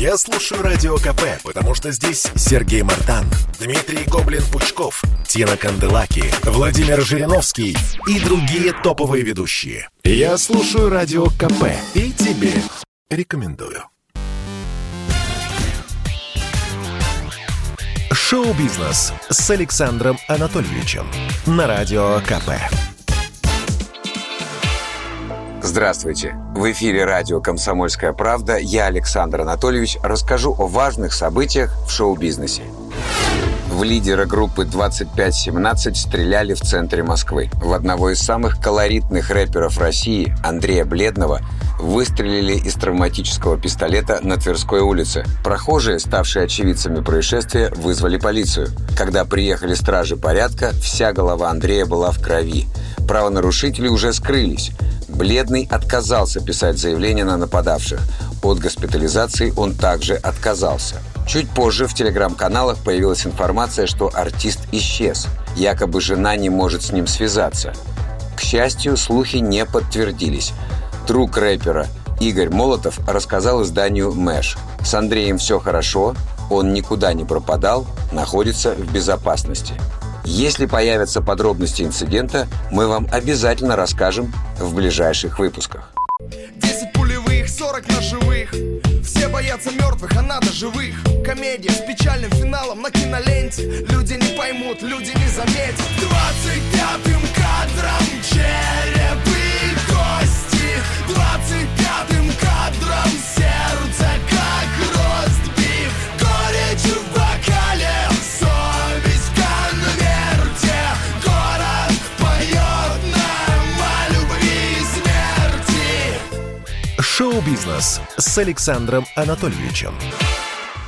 Я слушаю Радио КП, потому что здесь Сергей Мартан, Дмитрий Гоблин-Пучков, Тина Канделаки, Владимир Жириновский и другие топовые ведущие. Я слушаю Радио КП и тебе рекомендую. Шоу-бизнес с Александром Анатольевичем на Радио КП. Здравствуйте! В эфире радио «Комсомольская правда». Я, Александр Анатольевич, расскажу о важных событиях в шоу-бизнесе. В лидера группы 2517 стреляли в центре Москвы. В одного из самых колоритных рэперов России, Андрея Бледного, выстрелили из травматического пистолета на Тверской улице. Прохожие, ставшие очевидцами происшествия, вызвали полицию. Когда приехали стражи порядка, вся голова Андрея была в крови. Правонарушители уже скрылись. Бледный отказался писать заявление на нападавших. От госпитализации он также отказался. Чуть позже в телеграм-каналах появилась информация, что артист исчез. Якобы жена не может с ним связаться. К счастью, слухи не подтвердились. Друг рэпера Игорь Молотов рассказал изданию «Мэш». С Андреем все хорошо, он никуда не пропадал, находится в безопасности. Если появятся подробности инцидента, мы вам обязательно расскажем в ближайших выпусках. 10 пулевых, 40 ножевых. Все боятся мертвых, а надо живых. Комедия с печальным финалом на киноленте. Люди не поймут, люди не заметят. 25-м кадром череп и кости. 25-м кадром сердце Шоу-бизнес с Александром Анатольевичем.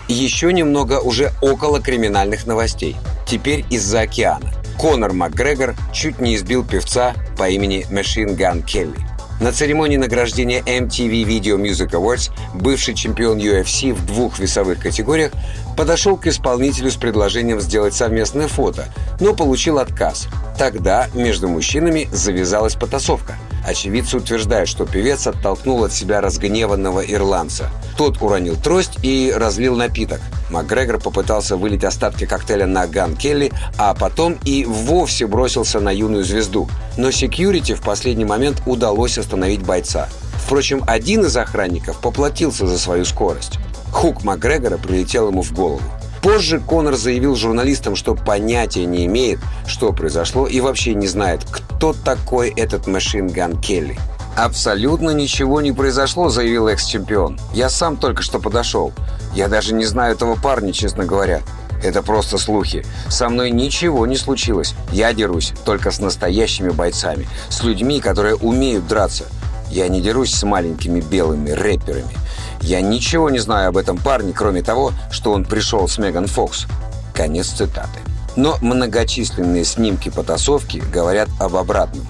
Еще немного уже около криминальных новостей. Теперь из-за океана. Конор Макгрегор чуть не избил певца по имени Machine Gun Kelly. На церемонии награждения MTV Video Music Awards бывший чемпион UFC в двух весовых категориях подошел к исполнителю с предложением сделать совместное фото, но получил отказ. Тогда между мужчинами завязалась потасовка. Очевидцы утверждают, что певец оттолкнул от себя разгневанного ирландца. Тот уронил трость и разлил напиток. Макгрегор попытался вылить остатки коктейля на Ган Келли, а потом и вовсе бросился на юную звезду. Но секьюрити в последний момент удалось остановить бойца. Впрочем, один из охранников поплатился за свою скорость. Хук Макгрегора прилетел ему в голову. Позже Конор заявил журналистам, что понятия не имеет, что произошло, и вообще не знает, кто такой этот Машин Ган Келли. «Абсолютно ничего не произошло», — заявил экс-чемпион. «Я сам только что подошел. Я даже не знаю этого парня, честно говоря. Это просто слухи. Со мной ничего не случилось. Я дерусь только с настоящими бойцами, с людьми, которые умеют драться. Я не дерусь с маленькими белыми рэперами. Я ничего не знаю об этом парне, кроме того, что он пришел с Меган Фокс. Конец цитаты. Но многочисленные снимки потасовки говорят об обратном.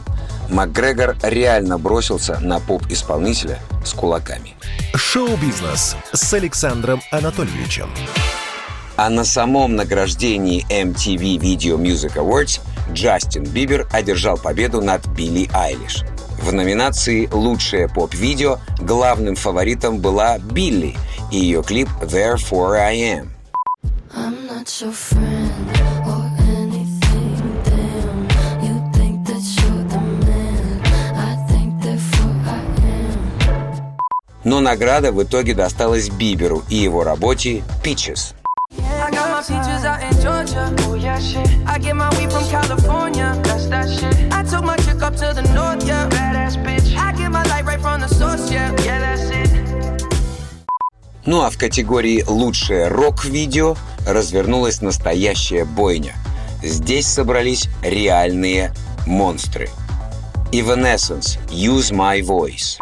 Макгрегор реально бросился на поп-исполнителя с кулаками. Шоу-бизнес с Александром Анатольевичем. А на самом награждении MTV Video Music Awards Джастин Бибер одержал победу над Билли Айлиш. В номинации «Лучшее поп-видео» главным фаворитом была Билли и ее клип «Therefore I Am». I'm not your friend. Но награда в итоге досталась Биберу и его работе «Peaches». Oh. Ну а в категории «Лучшее рок-видео» развернулась настоящая бойня. Здесь собрались реальные монстры. Evanescence «Use My Voice».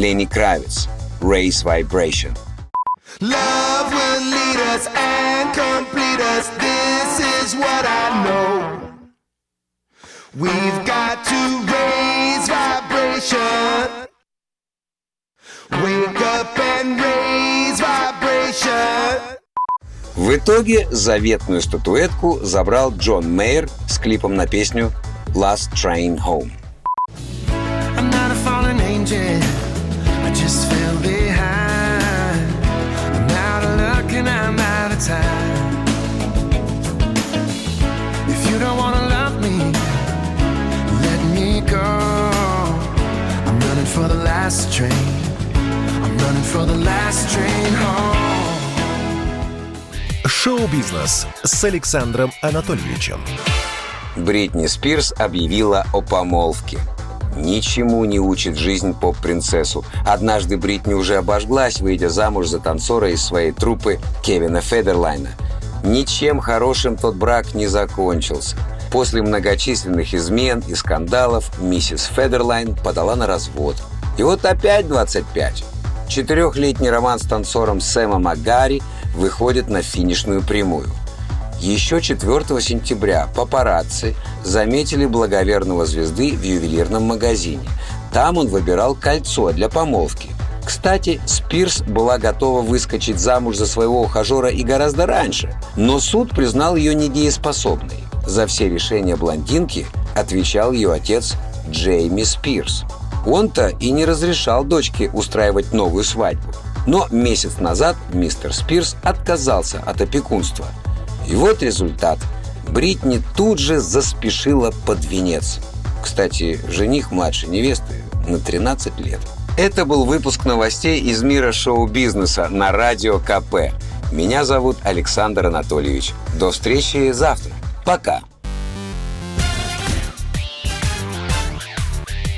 Lenny Kravitz, Race Vibration. Love will lead us and complete us. This is what I know. We've got to raise vibration. Wake up and raise vibration. В итоге заветную статуэтку забрал Джон Мейер с клипом на песню Last Train Home. I'm not a fallen angel. I just fell last train. I'm running for the last train home. Шоу-бизнес с Александром Анатольевичем. Бритни Спирс объявила о помолвке. Ничему не учит жизнь поп-принцессу. Однажды Бритни уже обожглась, выйдя замуж за танцора из своей труппы Кевина Федерлайна. Ничем хорошим тот брак не закончился. После многочисленных измен и скандалов миссис Федерлайн подала на развод. И вот опять 25. Четырехлетний роман с танцором Сэмом Агари выходит на финишную прямую. Еще 4 сентября папарацци заметили благоверного звезды в ювелирном магазине. Там он выбирал кольцо для помолвки. Кстати, Спирс была готова выскочить замуж за своего ухажера и гораздо раньше, но суд признал ее недееспособной. За все решения блондинки отвечал ее отец Джейми Спирс. Он-то и не разрешал дочке устраивать новую свадьбу. Но месяц назад мистер Спирс отказался от опекунства. И вот результат. Бритни тут же заспешила под венец. Кстати, жених младшей невесты на 13 лет. Это был выпуск новостей из мира шоу-бизнеса на Радио КП. Меня зовут Александр Анатольевич. До встречи завтра. Пока.